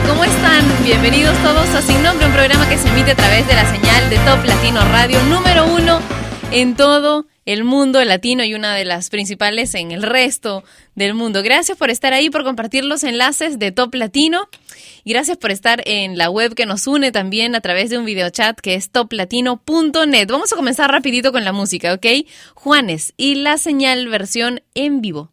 ¿Cómo están? Bienvenidos todos a Sin Nombre, un programa que se emite a través de la señal de Top Latino Radio número uno en todo el mundo latino y una de las principales en el resto del mundo. Gracias por estar ahí, por compartir los enlaces de Top Latino y gracias por estar en la web que nos une también a través de un videochat que es toplatino.net. Vamos a comenzar rapidito con la música, ¿ok? Juanes y la señal versión en vivo.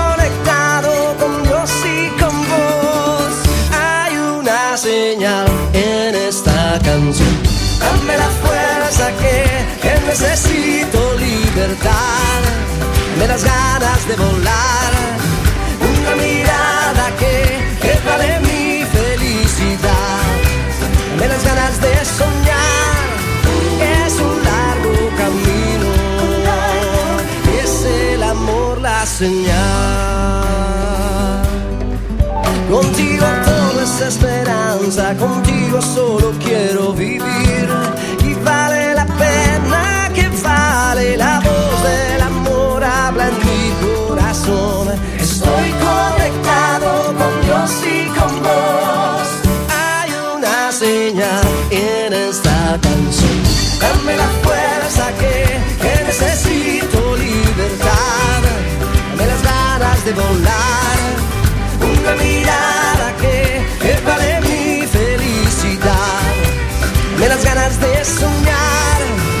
fuerza que, necesito libertad. Dame las ganas de volar. Una mirada que, que vale mi felicidad. Dame las ganas de soñar. Es un largo camino. Es el amor la señal. Contigo todo es esperanza, contigo solo quiero vivir. Estoy conectado con Dios y con vos. Hay una señal en esta canción. Dame la fuerza que, que necesito libertad. Dame las ganas de volar. Una mirada que, que vale mi felicidad. Dame las ganas de soñar.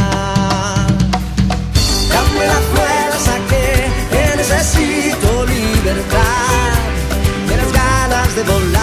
de volar,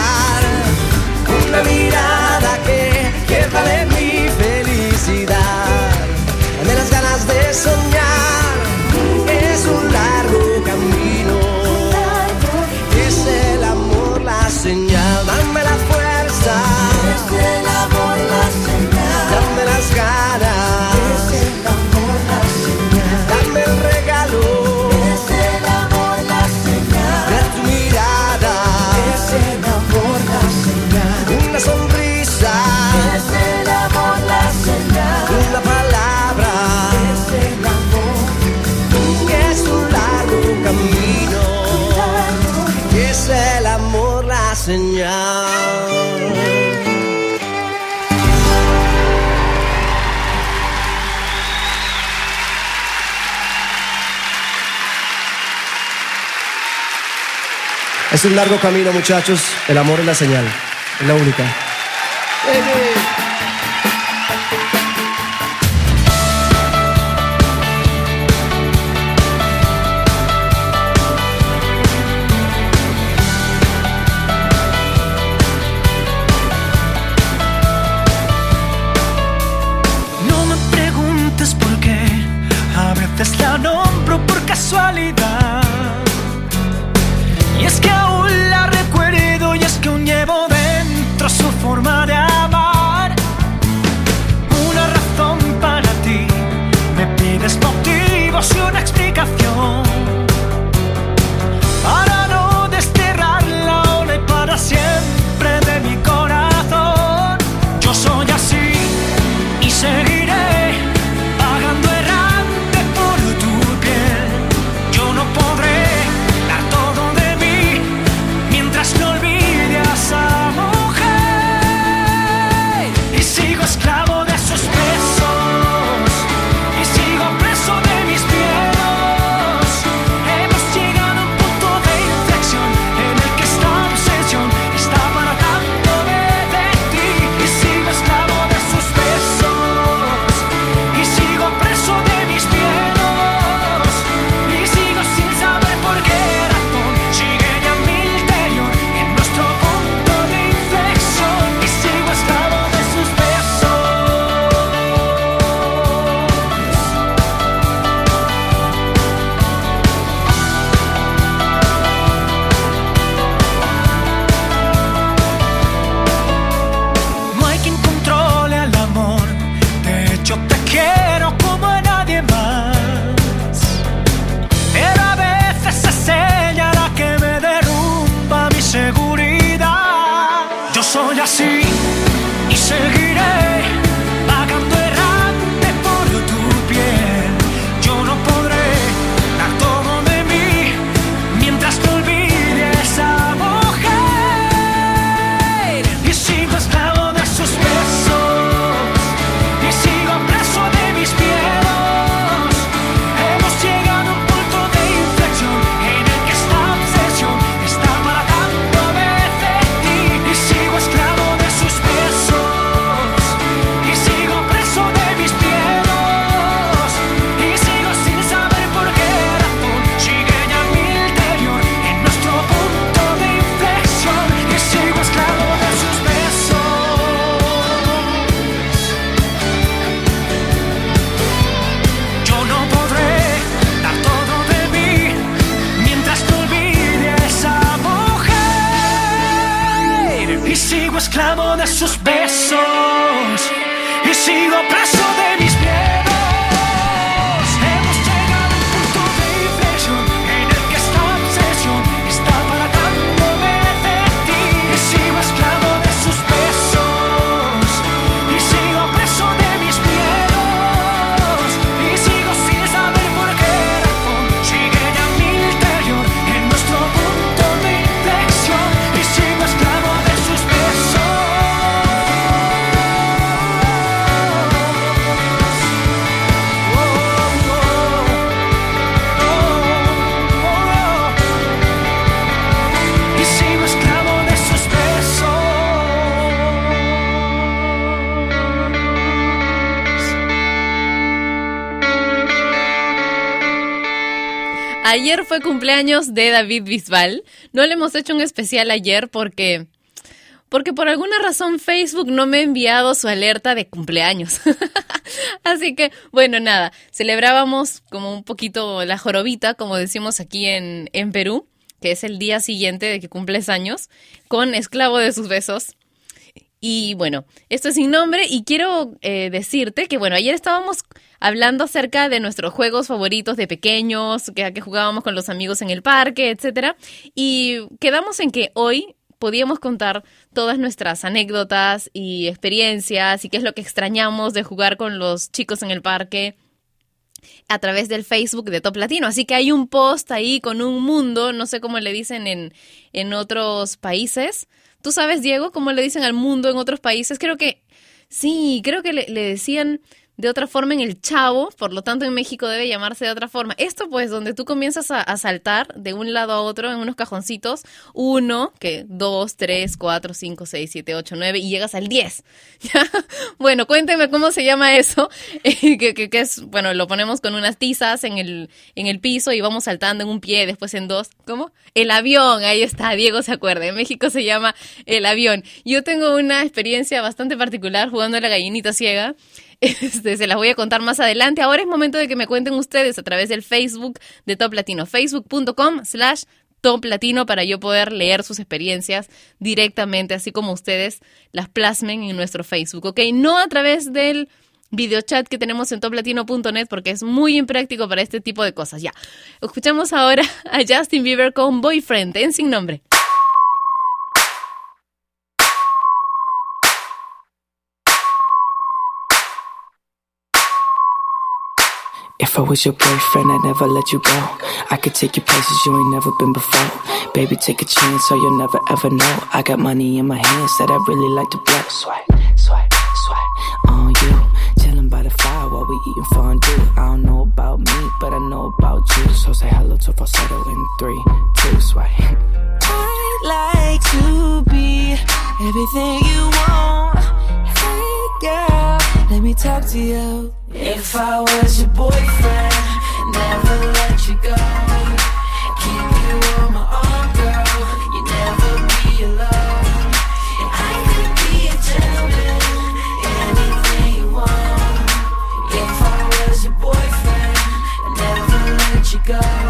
señal. Es un largo camino, muchachos. El amor es la señal. Es la única. Esclavo de sus besos y sigo preso de mis miedos. Ayer fue cumpleaños de David Bisbal. No le hemos hecho un especial ayer porque porque por alguna razón Facebook no me ha enviado su alerta de cumpleaños. Así que, bueno, nada, celebrábamos como un poquito la jorobita, como decimos aquí en, en Perú, que es el día siguiente de que cumples años, con esclavo de sus besos. Y bueno, esto es sin nombre y quiero eh, decirte que bueno, ayer estábamos hablando acerca de nuestros juegos favoritos de pequeños, que, que jugábamos con los amigos en el parque, etcétera, y quedamos en que hoy podíamos contar todas nuestras anécdotas y experiencias y qué es lo que extrañamos de jugar con los chicos en el parque a través del Facebook de Top Latino. Así que hay un post ahí con un mundo, no sé cómo le dicen en, en otros países. ¿Tú sabes, Diego, cómo le dicen al mundo en otros países? Creo que sí, creo que le, le decían de otra forma en el chavo, por lo tanto en México debe llamarse de otra forma. Esto pues donde tú comienzas a, saltar de un lado a otro en unos cajoncitos, uno, que dos, tres, cuatro, cinco, seis, siete, ocho, nueve y llegas al diez. Bueno, cuénteme cómo se llama eso, eh, que, que es, bueno, lo ponemos con unas tizas en el, en el piso y vamos saltando en un pie, después en dos. ¿Cómo? El avión, ahí está, Diego se acuerda. En México se llama el avión. Yo tengo una experiencia bastante particular jugando a la gallinita ciega. Este, se las voy a contar más adelante. Ahora es momento de que me cuenten ustedes a través del Facebook de Top Latino, facebook.com slash Top Latino para yo poder leer sus experiencias directamente, así como ustedes las plasmen en nuestro Facebook, ¿ok? No a través del videochat que tenemos en toplatino.net porque es muy impráctico para este tipo de cosas. Ya, escuchamos ahora a Justin Bieber con Boyfriend en Sin Nombre. If I was your boyfriend, I'd never let you go. I could take you places you ain't never been before. Baby, take a chance, so you'll never ever know. I got money in my hands that I really like to blow. Swipe, swipe, swipe on you. Chilling by the fire while we eating fondue. I don't know about me, but I know about you. So say hello to falsetto in three, two, swipe. I'd like to be everything you want. Girl, let me talk to you. If I was your boyfriend, never let you go. Keep you on my arm, girl. You never be alone. I could be a gentleman, anything you want. If I was your boyfriend, never let you go.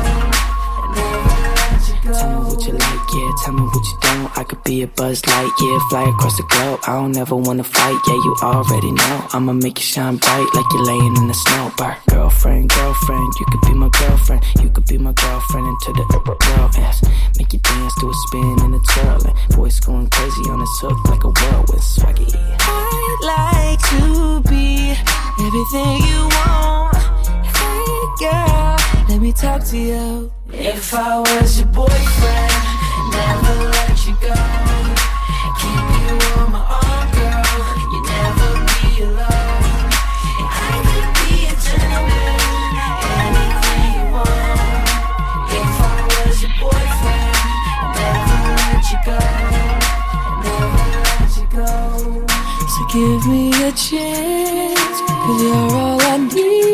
Tell me what you don't. I could be a buzz light, yeah, fly across the globe. I don't ever wanna fight, yeah, you already know. I'ma make you shine bright like you're laying in the snow. Bar. Girlfriend, girlfriend, you could be my girlfriend. You could be my girlfriend into the world ends. Make you dance to a spin and a twirl. And voice going crazy on this hook like a whirlwind swaggy. I'd like to be everything you want. Girl, let me talk to you. If I was your boyfriend, never let you go. Keep you on my arm, girl. You never be alone. I could be a gentleman, anything you want. If I was your boyfriend, never let you go. Never let you go. So give me a chance, cause you're all I need,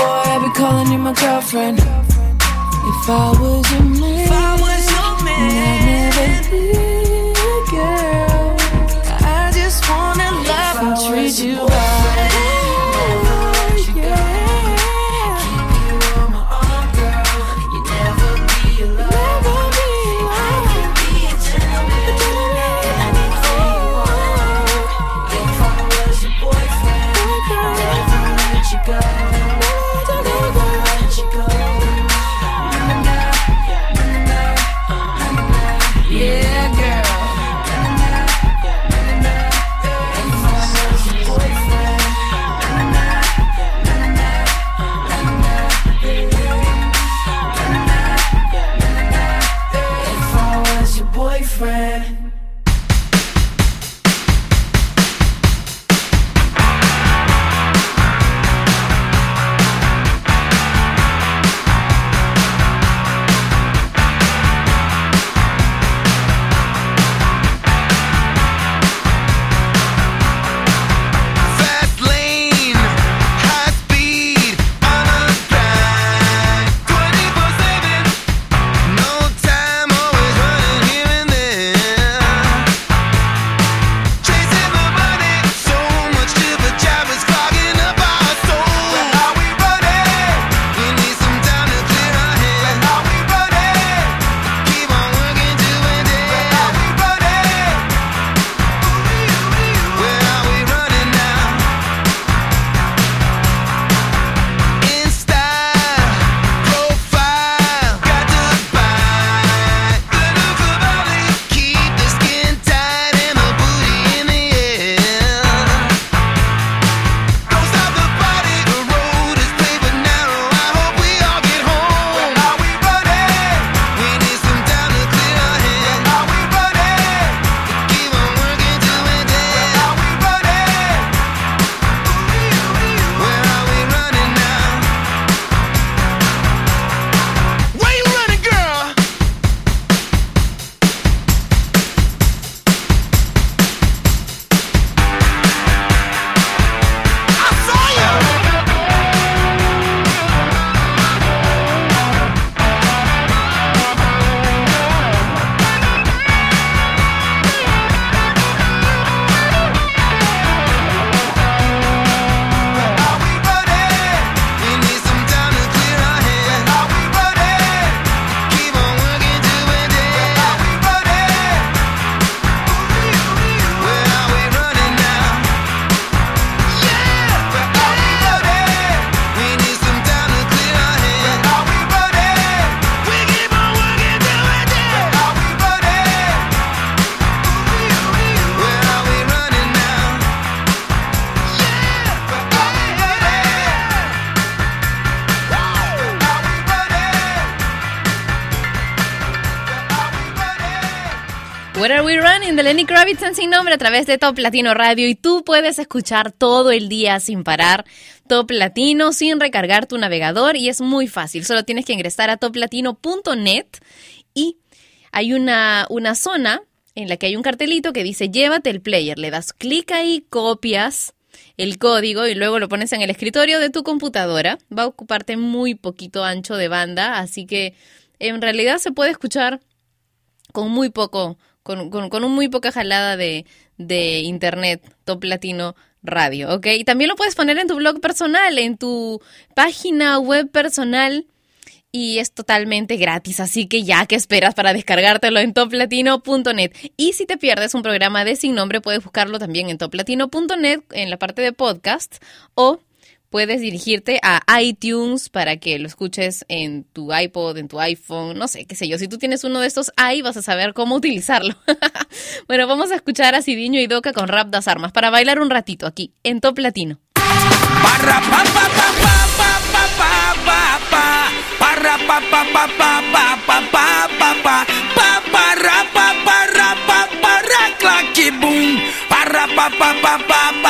boy, I'll be calling you my girlfriend. If I was your man, if I was your man, I'd never leave, girl. I just wanna love and treat you right. Are We Running de Lenny Kravitz en sin nombre a través de Top Latino Radio. Y tú puedes escuchar todo el día sin parar Top Latino sin recargar tu navegador. Y es muy fácil, solo tienes que ingresar a toplatino.net y hay una, una zona en la que hay un cartelito que dice llévate el player, le das clic ahí, copias el código y luego lo pones en el escritorio de tu computadora, va a ocuparte muy poquito ancho de banda, así que en realidad se puede escuchar con muy poco, con, con, con un muy poca jalada de, internet, Top Latino Radio, ¿ok? Y también lo puedes poner en tu blog personal, en tu página web personal y es totalmente gratis, así que ya que esperas para descargártelo en toplatino.net. Y si te pierdes un programa de sin nombre, puedes buscarlo también en toplatino.net en la parte de podcast o puedes dirigirte a iTunes para que lo escuches en tu iPod, en tu iPhone, no sé, qué sé yo. Si tú tienes uno de estos ahí, vas a saber cómo utilizarlo. bueno, vamos a escuchar a Sidiño y Doca con Rap das Armas para bailar un ratito aquí en Top Latino. Pa pa pa pa pa pa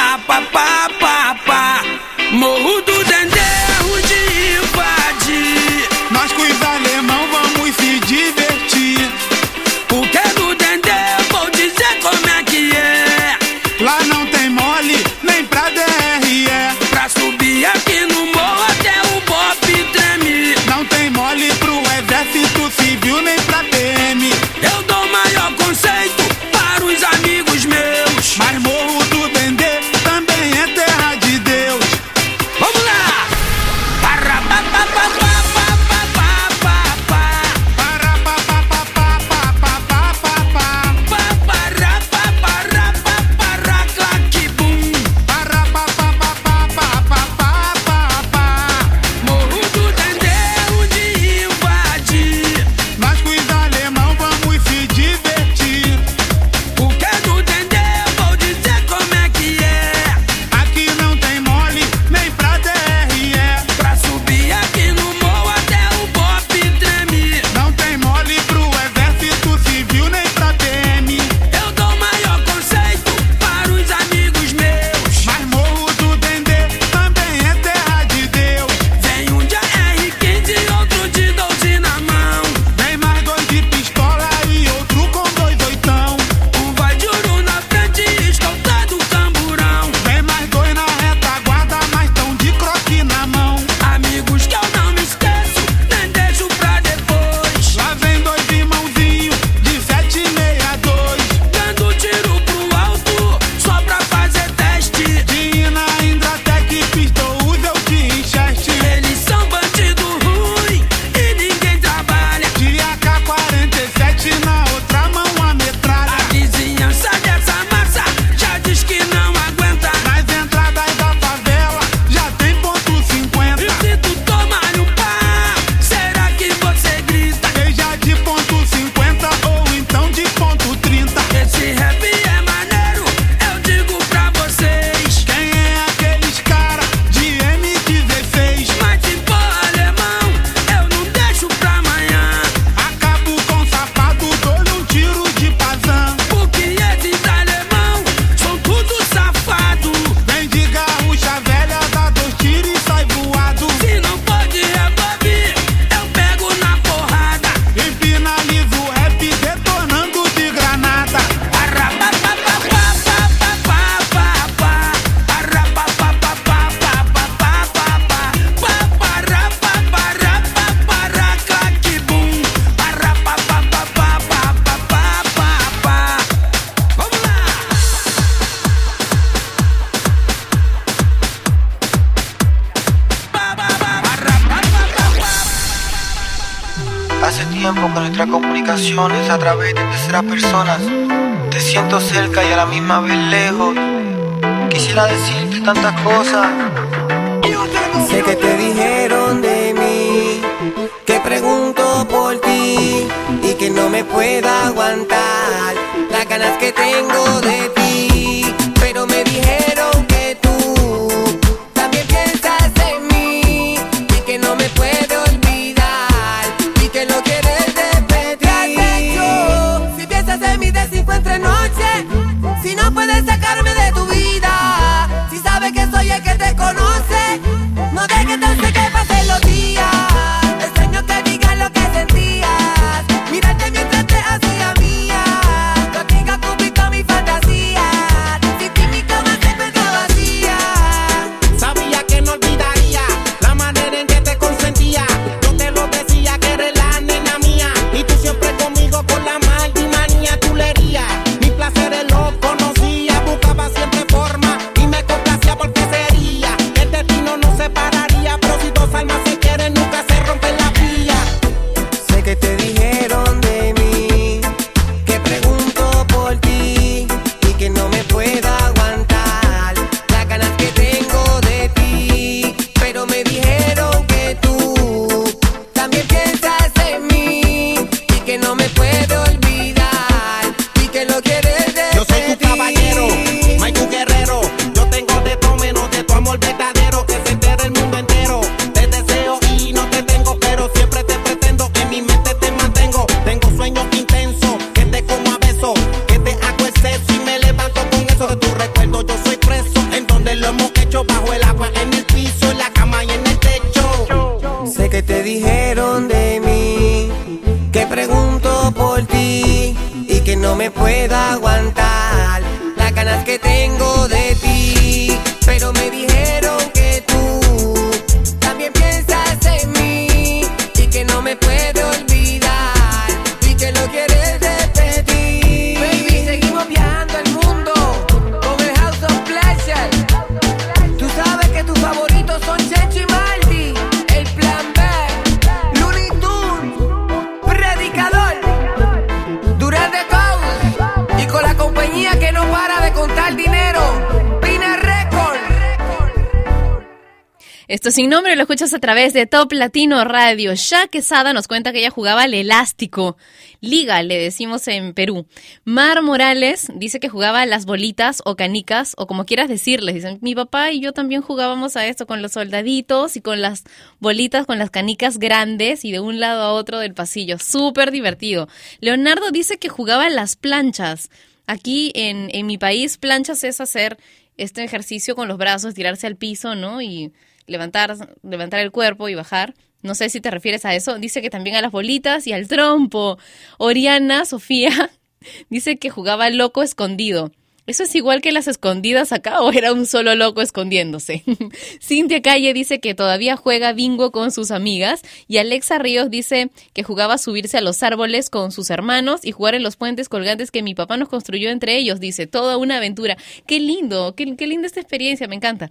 Esto sin nombre lo escuchas a través de Top Latino Radio. Ya Quesada nos cuenta que ella jugaba al elástico. Liga, le decimos en Perú. Mar Morales dice que jugaba a las bolitas o canicas o como quieras decirles. Dicen, mi papá y yo también jugábamos a esto con los soldaditos y con las bolitas, con las canicas grandes y de un lado a otro del pasillo. Súper divertido. Leonardo dice que jugaba a las planchas. Aquí en, en mi país, planchas es hacer este ejercicio con los brazos, tirarse al piso, ¿no? Y levantar, levantar el cuerpo y bajar. No sé si te refieres a eso. Dice que también a las bolitas y al trompo. Oriana, Sofía, dice que jugaba loco escondido. ¿Eso es igual que las escondidas acá o era un solo loco escondiéndose? Cintia Calle dice que todavía juega bingo con sus amigas y Alexa Ríos dice que jugaba subirse a los árboles con sus hermanos y jugar en los puentes colgantes que mi papá nos construyó entre ellos. Dice, toda una aventura. Qué lindo, qué, qué linda esta experiencia, me encanta.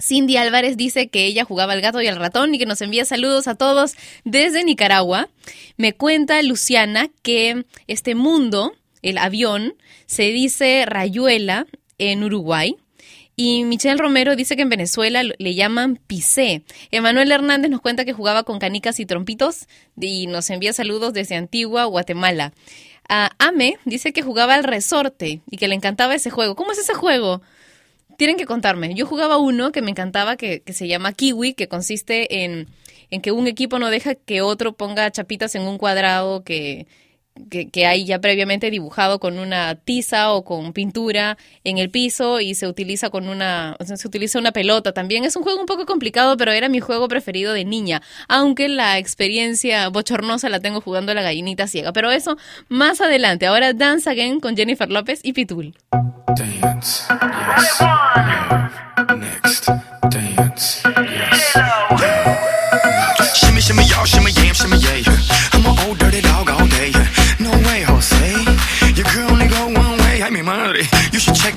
Cindy Álvarez dice que ella jugaba al gato y al ratón y que nos envía saludos a todos desde Nicaragua. Me cuenta Luciana que este mundo, el avión, se dice rayuela en Uruguay. Y Michelle Romero dice que en Venezuela le llaman pisé. Emanuel Hernández nos cuenta que jugaba con canicas y trompitos y nos envía saludos desde Antigua, Guatemala. Ah, Ame dice que jugaba al resorte y que le encantaba ese juego. ¿Cómo es ese juego? Tienen que contarme. Yo jugaba uno que me encantaba, que, que se llama Kiwi, que consiste en, en que un equipo no deja que otro ponga chapitas en un cuadrado que, que, que hay ya previamente dibujado con una tiza o con pintura en el piso y se utiliza con una o sea, se utiliza una pelota también. Es un juego un poco complicado pero era mi juego preferido de niña aunque la experiencia bochornosa la tengo jugando a la gallinita ciega. Pero eso más adelante. Ahora Dance Again con Jennifer López y Pitul Dance, yes. Next, dance, yes.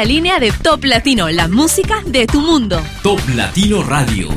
la línea de Top Latino, la música de tu mundo. Top Latino Radio.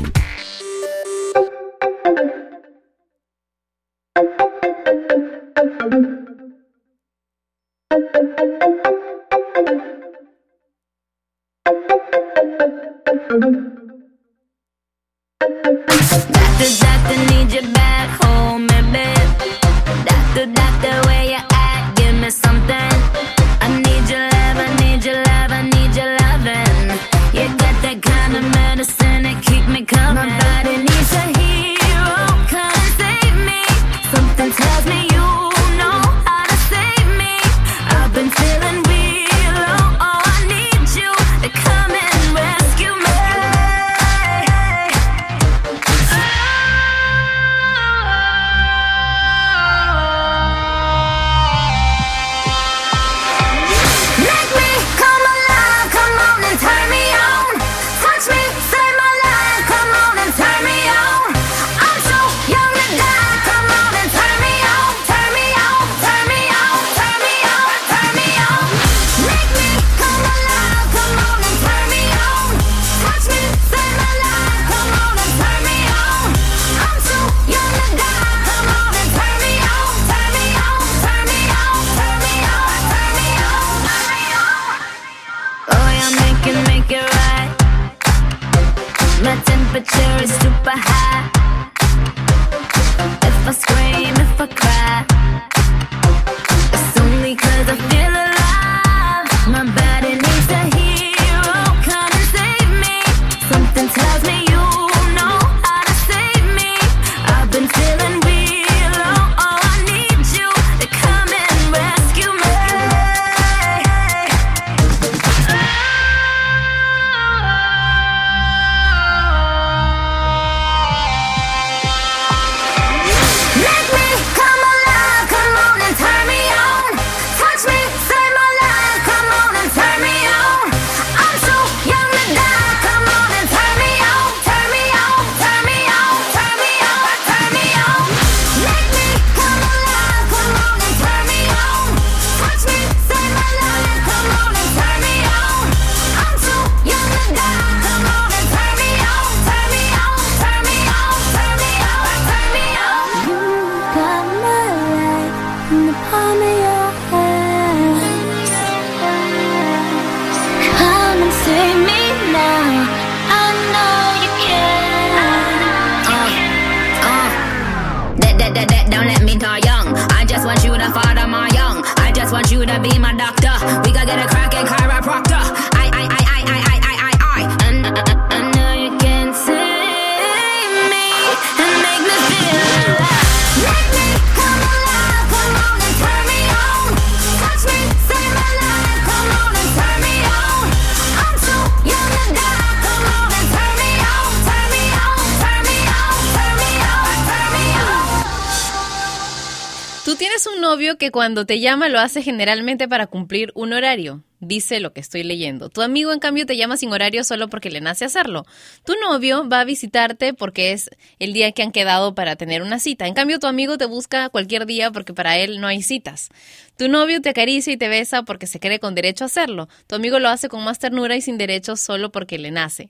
Cuando te llama lo hace generalmente para cumplir un horario. Dice lo que estoy leyendo. Tu amigo, en cambio, te llama sin horario solo porque le nace hacerlo. Tu novio va a visitarte porque es el día que han quedado para tener una cita. En cambio, tu amigo te busca cualquier día porque para él no hay citas. Tu novio te acaricia y te besa porque se cree con derecho a hacerlo. Tu amigo lo hace con más ternura y sin derecho solo porque le nace.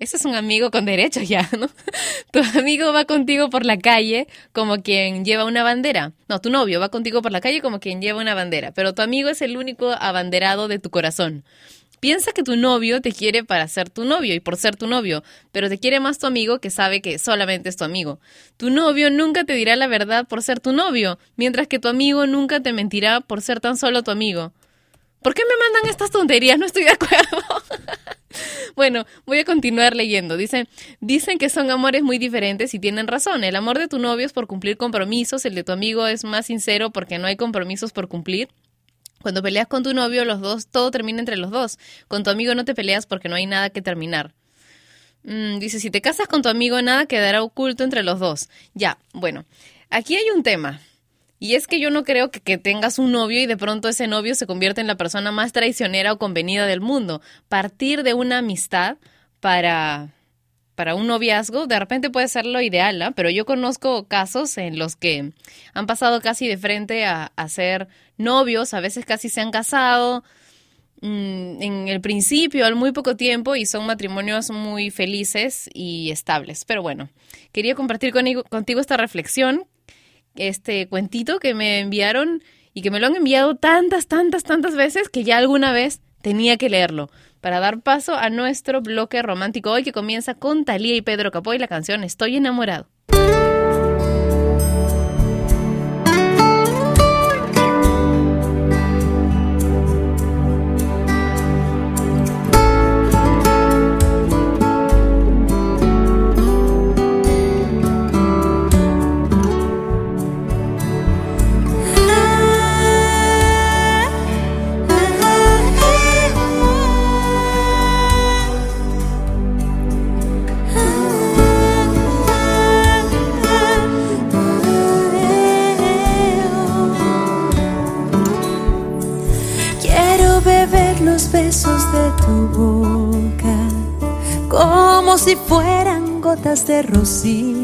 Ese es un amigo con derecho ya, ¿no? Tu amigo va contigo por la calle como quien lleva una bandera. No, tu novio va contigo por la calle como quien lleva una bandera, pero tu amigo es el único abanderado de tu corazón. Piensa que tu novio te quiere para ser tu novio y por ser tu novio, pero te quiere más tu amigo que sabe que solamente es tu amigo. Tu novio nunca te dirá la verdad por ser tu novio, mientras que tu amigo nunca te mentirá por ser tan solo tu amigo. ¿Por qué me mandan estas tonterías? No estoy de acuerdo. Bueno, voy a continuar leyendo. Dice, dicen que son amores muy diferentes y tienen razón. El amor de tu novio es por cumplir compromisos, el de tu amigo es más sincero porque no hay compromisos por cumplir. Cuando peleas con tu novio, los dos, todo termina entre los dos. Con tu amigo no te peleas porque no hay nada que terminar. Mm, dice, si te casas con tu amigo, nada quedará oculto entre los dos. Ya, bueno, aquí hay un tema. Y es que yo no creo que, que tengas un novio y de pronto ese novio se convierte en la persona más traicionera o convenida del mundo. Partir de una amistad para, para un noviazgo de repente puede ser lo ideal, ¿ah? pero yo conozco casos en los que han pasado casi de frente a, ser novios, a veces casi se han casado mm, en el principio, al muy poco tiempo, y son matrimonios muy felices y estables. Pero bueno, quería compartir contigo esta reflexión este cuentito que me enviaron y que me lo han enviado tantas, tantas, tantas veces que ya alguna vez tenía que leerlo. para dar paso a nuestro bloque romántico hoy que comienza con Talía y Pedro Capó y la canción Estoy enamorado. De rocío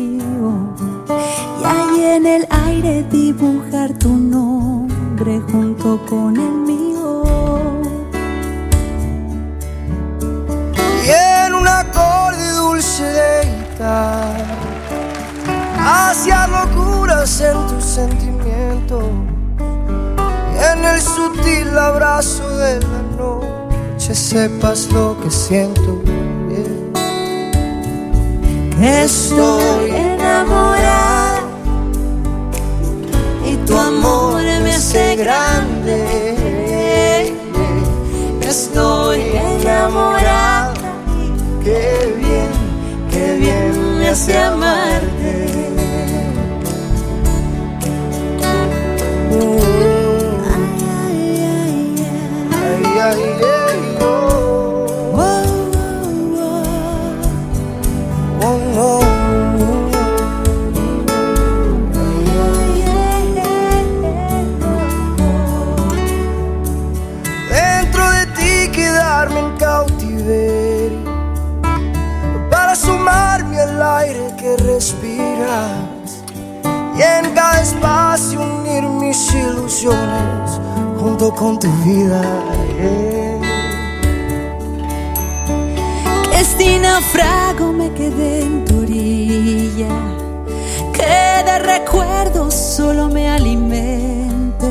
mis ilusiones Junto con tu vida. Que si naufrago me quedé en tu orilla, que de recuerdos solo me alimente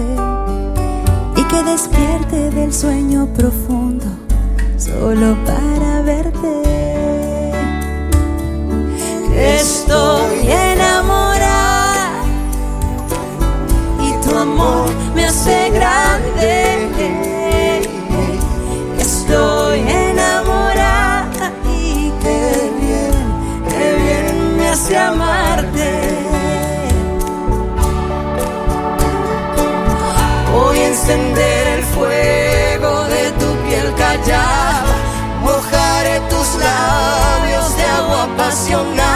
y que despierte del sueño profundo solo para verte. Estoy enamorada me hace grande. Estoy enamorada y qué bien, qué bien me hace amarte. Voy a encender el fuego de tu piel callada, mojaré tus labios de agua apasionada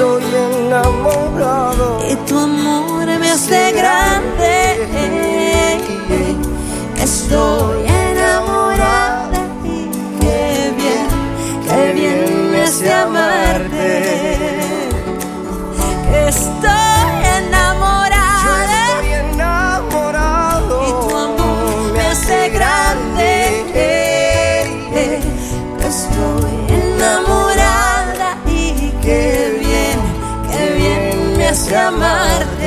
Estoy enamorado Y tu amor me hace grande. Estoy enamorada y qué bien, qué bien me hace amarte. Amarte.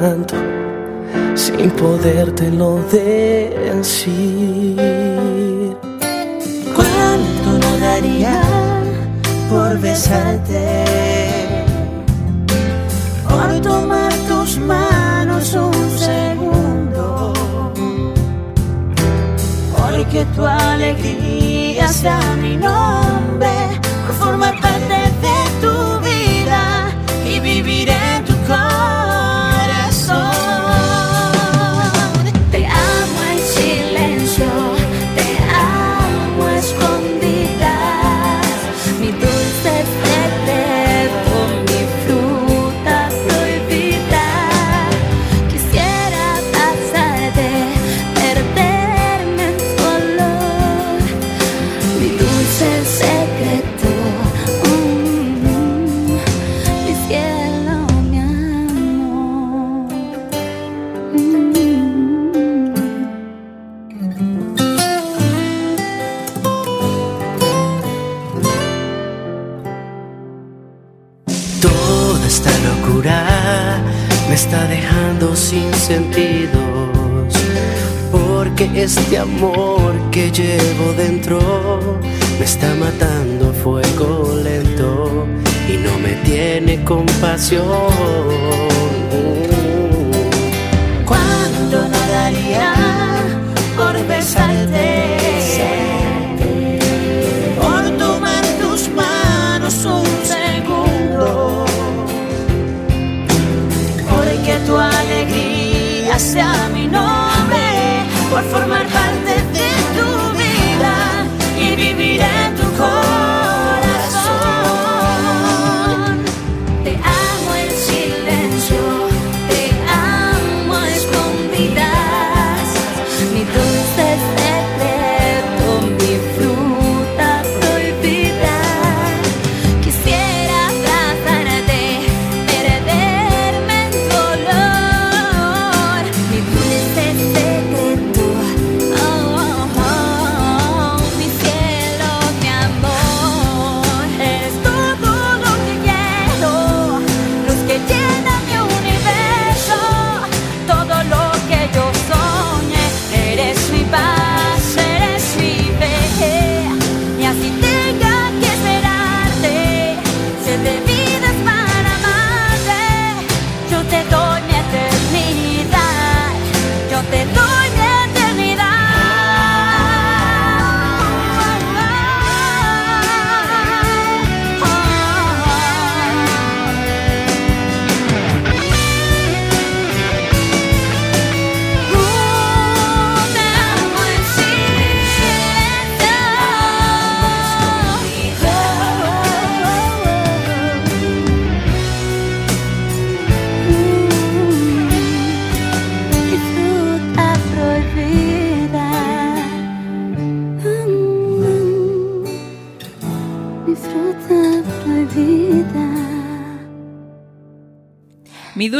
Tanto sin podértelo decir. ¿Cuánto no daría por besarte? Por tomar tus manos un segundo. Porque tu alegría sea mi nombre. Por formar 就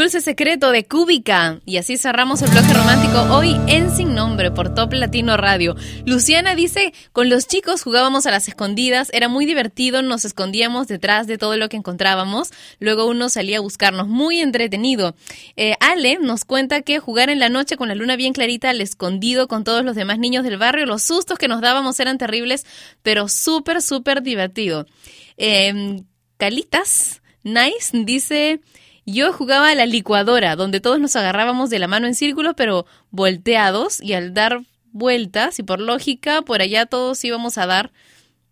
dulce secreto de Cúbica. Y así cerramos el bloque romántico hoy en Sin Nombre por Top Latino Radio. Luciana dice, con los chicos jugábamos a las escondidas, era muy divertido, nos escondíamos detrás de todo lo que encontrábamos, luego uno salía a buscarnos, muy entretenido. Eh, Ale nos cuenta que jugar en la noche con la luna bien clarita al escondido con todos los demás niños del barrio, los sustos que nos dábamos eran terribles, pero súper, súper divertido. Eh, Calitas Nice dice... Yo jugaba a la licuadora, donde todos nos agarrábamos de la mano en círculo, pero volteados, y al dar vueltas, y por lógica, por allá todos íbamos a dar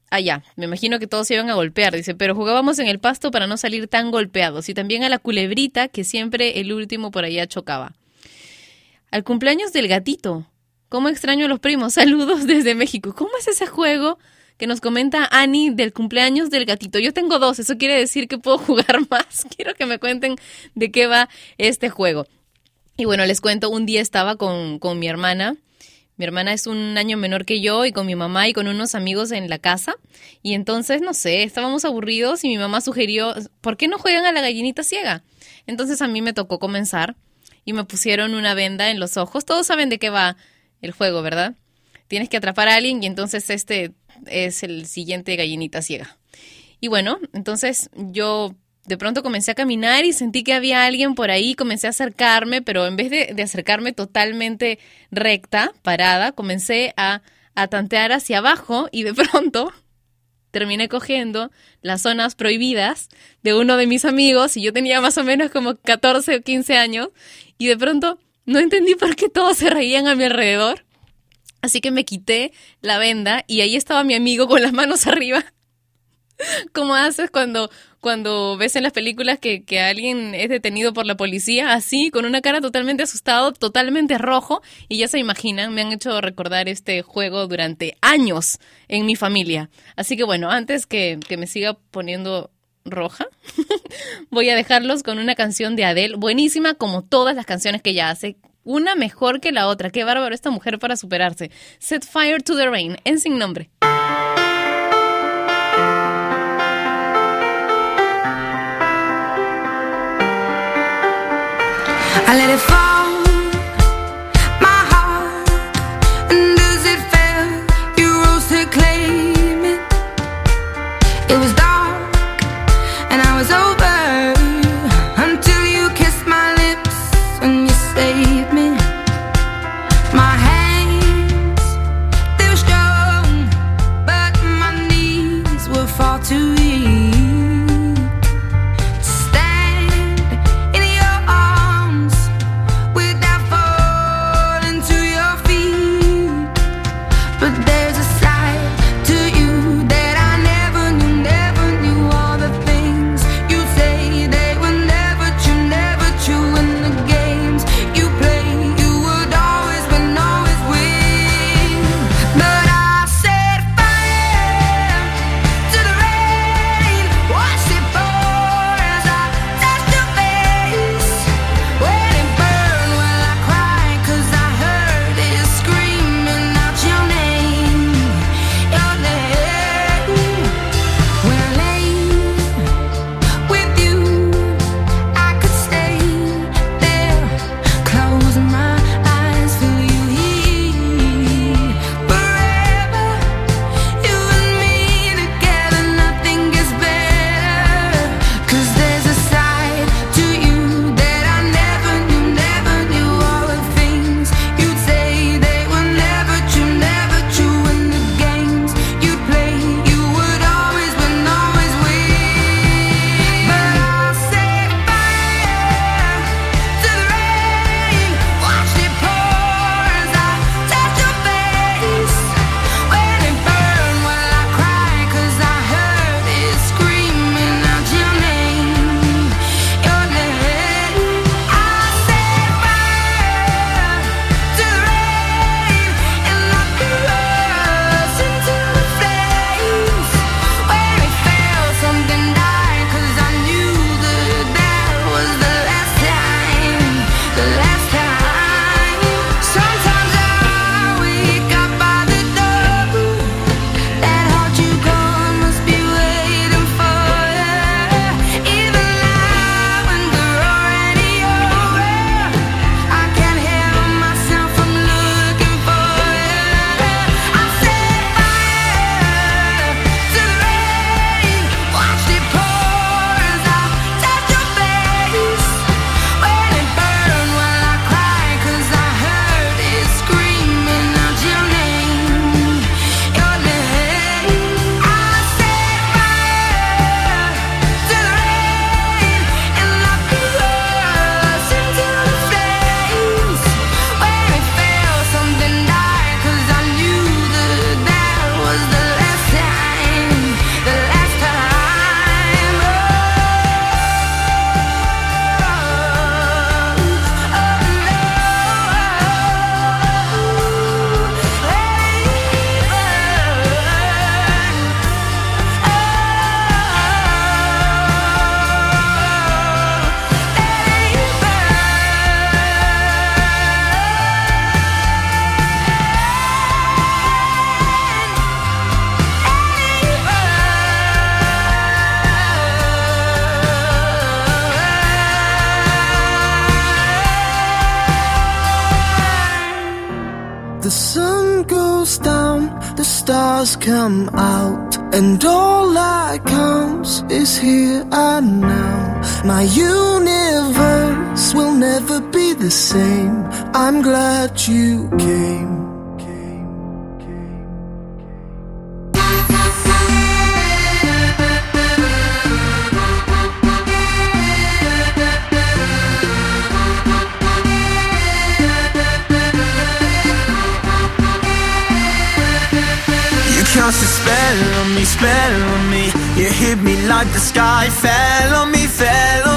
allá. Me imagino que todos iban a golpear, dice, pero jugábamos en el pasto para no salir tan golpeados, y también a la culebrita, que siempre el último por allá chocaba. Al cumpleaños del gatito. ¿Cómo extraño a los primos? Saludos desde México. ¿Cómo es ese juego? Que nos comenta Ani del cumpleaños del gatito. Yo tengo dos, eso quiere decir que puedo jugar más. Quiero que me cuenten de qué va este juego. Y bueno, les cuento, un día estaba con, con mi hermana Mi hermana es un año menor que yo y con mi mamá y con unos amigos en la casa. Y entonces, no sé, estábamos aburridos y mi mamá sugirió, ¿por qué no juegan a la gallinita ciega? Entonces a mí me tocó comenzar y me pusieron una venda en los ojos. Todos saben de qué va el juego, ¿verdad? Tienes que atrapar a alguien y entonces este es el siguiente gallinita ciega. Y bueno, entonces yo de pronto comencé a caminar y sentí que había alguien por ahí, comencé a acercarme, pero en vez de, de acercarme totalmente recta, parada, comencé a, a tantear hacia abajo y de pronto terminé cogiendo las zonas prohibidas de uno de mis amigos y yo tenía más o menos como 14 o 15 años y de pronto no entendí por qué todos se reían a mi alrededor. Así que me quité la venda y ahí estaba mi amigo con las manos arriba como haces cuando, cuando ves en las películas que, que alguien es detenido por la policía, así, con una cara totalmente asustado, totalmente rojo, y ya se imaginan, me han hecho recordar este juego durante años en mi familia. Así que bueno, antes que, que me siga poniendo roja, voy a dejarlos con una canción de Adele, buenísima como todas las canciones que ella hace. Una mejor que la otra. Qué bárbaro esta mujer para superarse. Set Fire to the Rain, en sin nombre. Never be the same. I'm glad you came. You cast a spell on me, spell on me. You hit me like the sky fell on me, fell on me.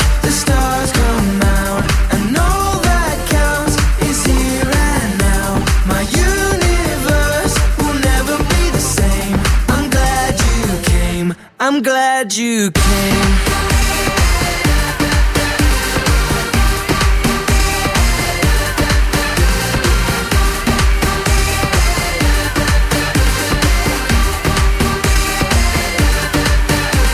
I'm glad you came.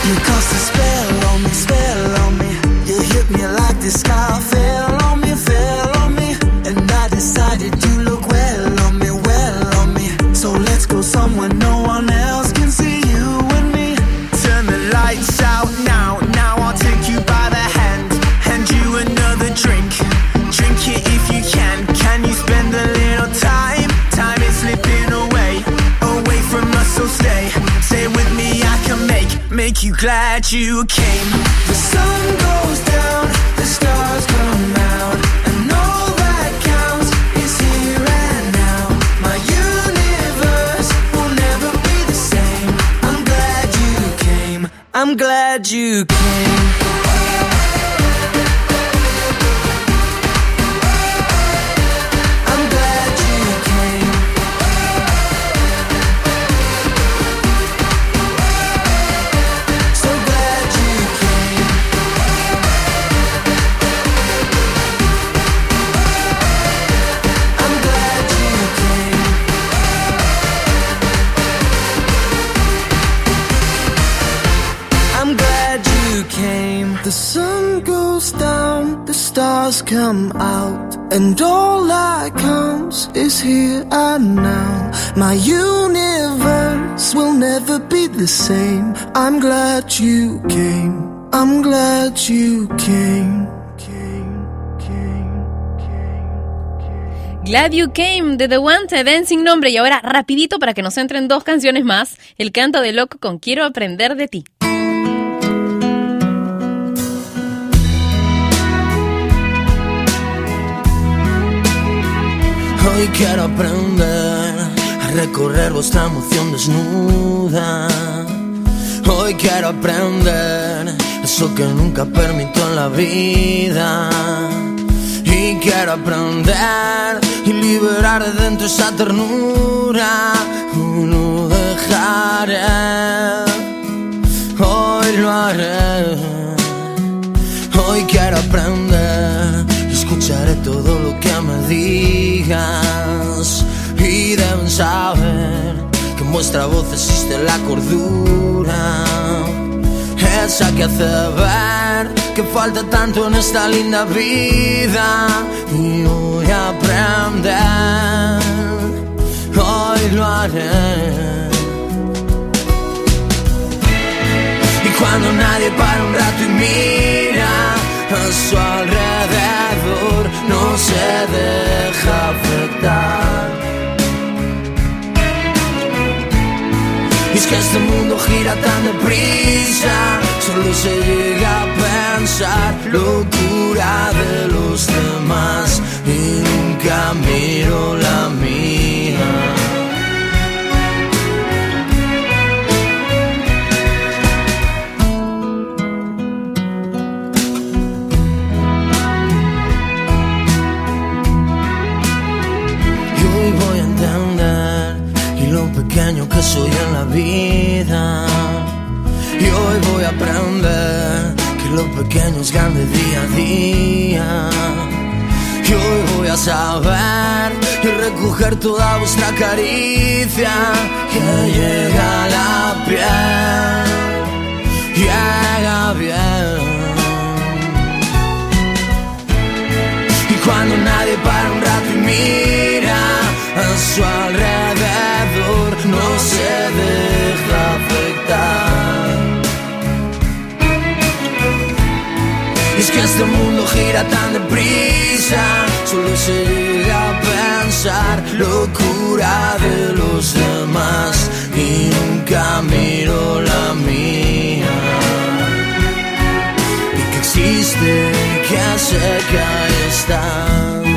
You cast a spell on me, spell on me. You hit me like the sky fell on me, fell on me. And I decided you look well on me, well on me. So let's go somewhere no one else make, make you glad you came. The sun goes down, the stars come out, and all that counts is here and now. My universe will never be the same. I'm glad you came. Come out, and all that is here and now. My universe will never be the same. I'm glad you came. I'm glad you came. Glad You Came de The Wanted en sin nombre. Y ahora, rapidito para que nos entren dos canciones más. El canto de loco con Quiero aprender de ti. Hoy quiero aprender a recorrer vuestra emoción desnuda. Hoy quiero aprender eso que nunca permito en la vida. Y quiero aprender y liberar de dentro esa ternura. No dejaré, hoy lo haré. Hoy quiero aprender escucharé todo lo que me digas. Y deben saber que en vuestra voz existe la cordura. Esa que hace ver que falta tanto en esta linda vida. Y voy a aprender, hoy lo haré. Y cuando nadie para un rato y mira a su alrededor, no se deja afectar. Y es que este mundo gira tan deprisa, solo se llega a pensar locura de los demás y nunca miro la mía. que soy en la vida. Y hoy voy a aprender que lo pequeño es grande día a día. Y hoy voy a saber y recoger toda vuestra caricia que llega a la piel, llega bien. Y cuando nadie para un rato y mira a su alrededor no se deja afectar. Y es que este mundo gira tan deprisa, solo se llega a pensar locura de los demás y nunca miro la mía. Y que existe, que sé que ahí está.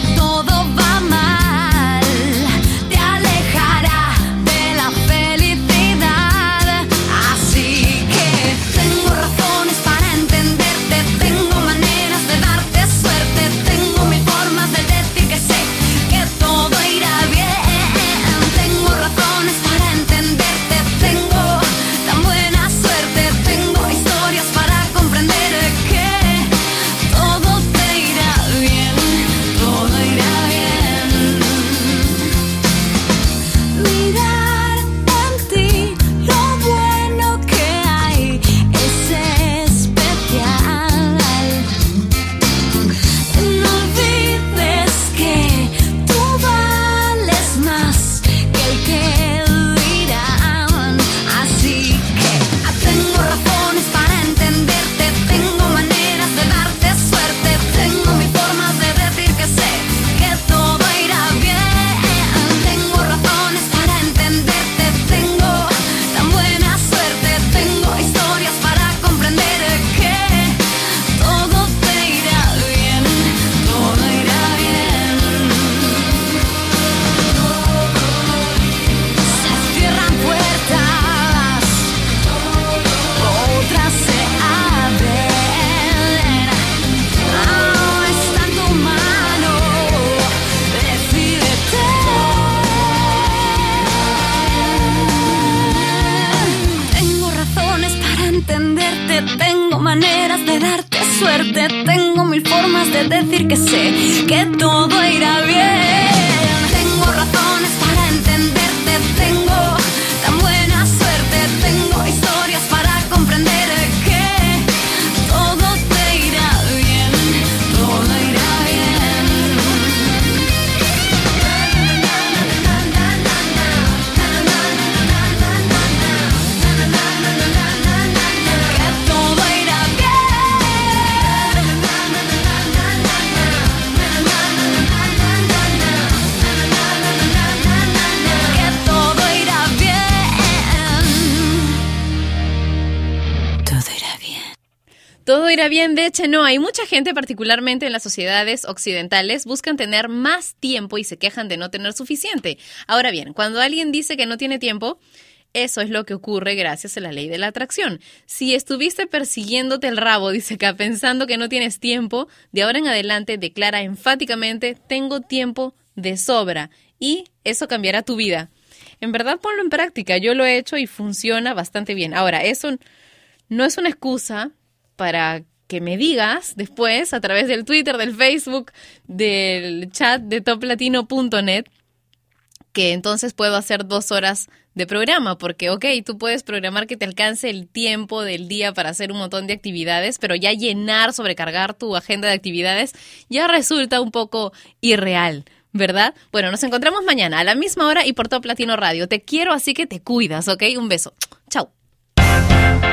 todo Bien, de hecho no, hay mucha gente, particularmente en las sociedades occidentales, buscan tener más tiempo y se quejan de no tener suficiente. Ahora bien, cuando alguien dice que no tiene tiempo, eso es lo que ocurre gracias a la ley de la atracción. Si estuviste persiguiéndote el rabo, dice acá, pensando que no tienes tiempo, de ahora en adelante declara enfáticamente, tengo tiempo de sobra y eso cambiará tu vida. En verdad ponlo en práctica, yo lo he hecho y funciona bastante bien. Ahora, eso no es una excusa para que me digas después a través del Twitter, del Facebook, del chat de toplatino.net que entonces puedo hacer dos horas de programa, porque, ok, tú puedes programar que te alcance el tiempo del día para hacer un montón de actividades, pero ya llenar, sobrecargar tu agenda de actividades ya resulta un poco irreal. ¿Verdad? Bueno, nos encontramos mañana a la misma hora y por Top Latino Radio. Te quiero, así que te cuidas, ¿ok? Un beso. Chao.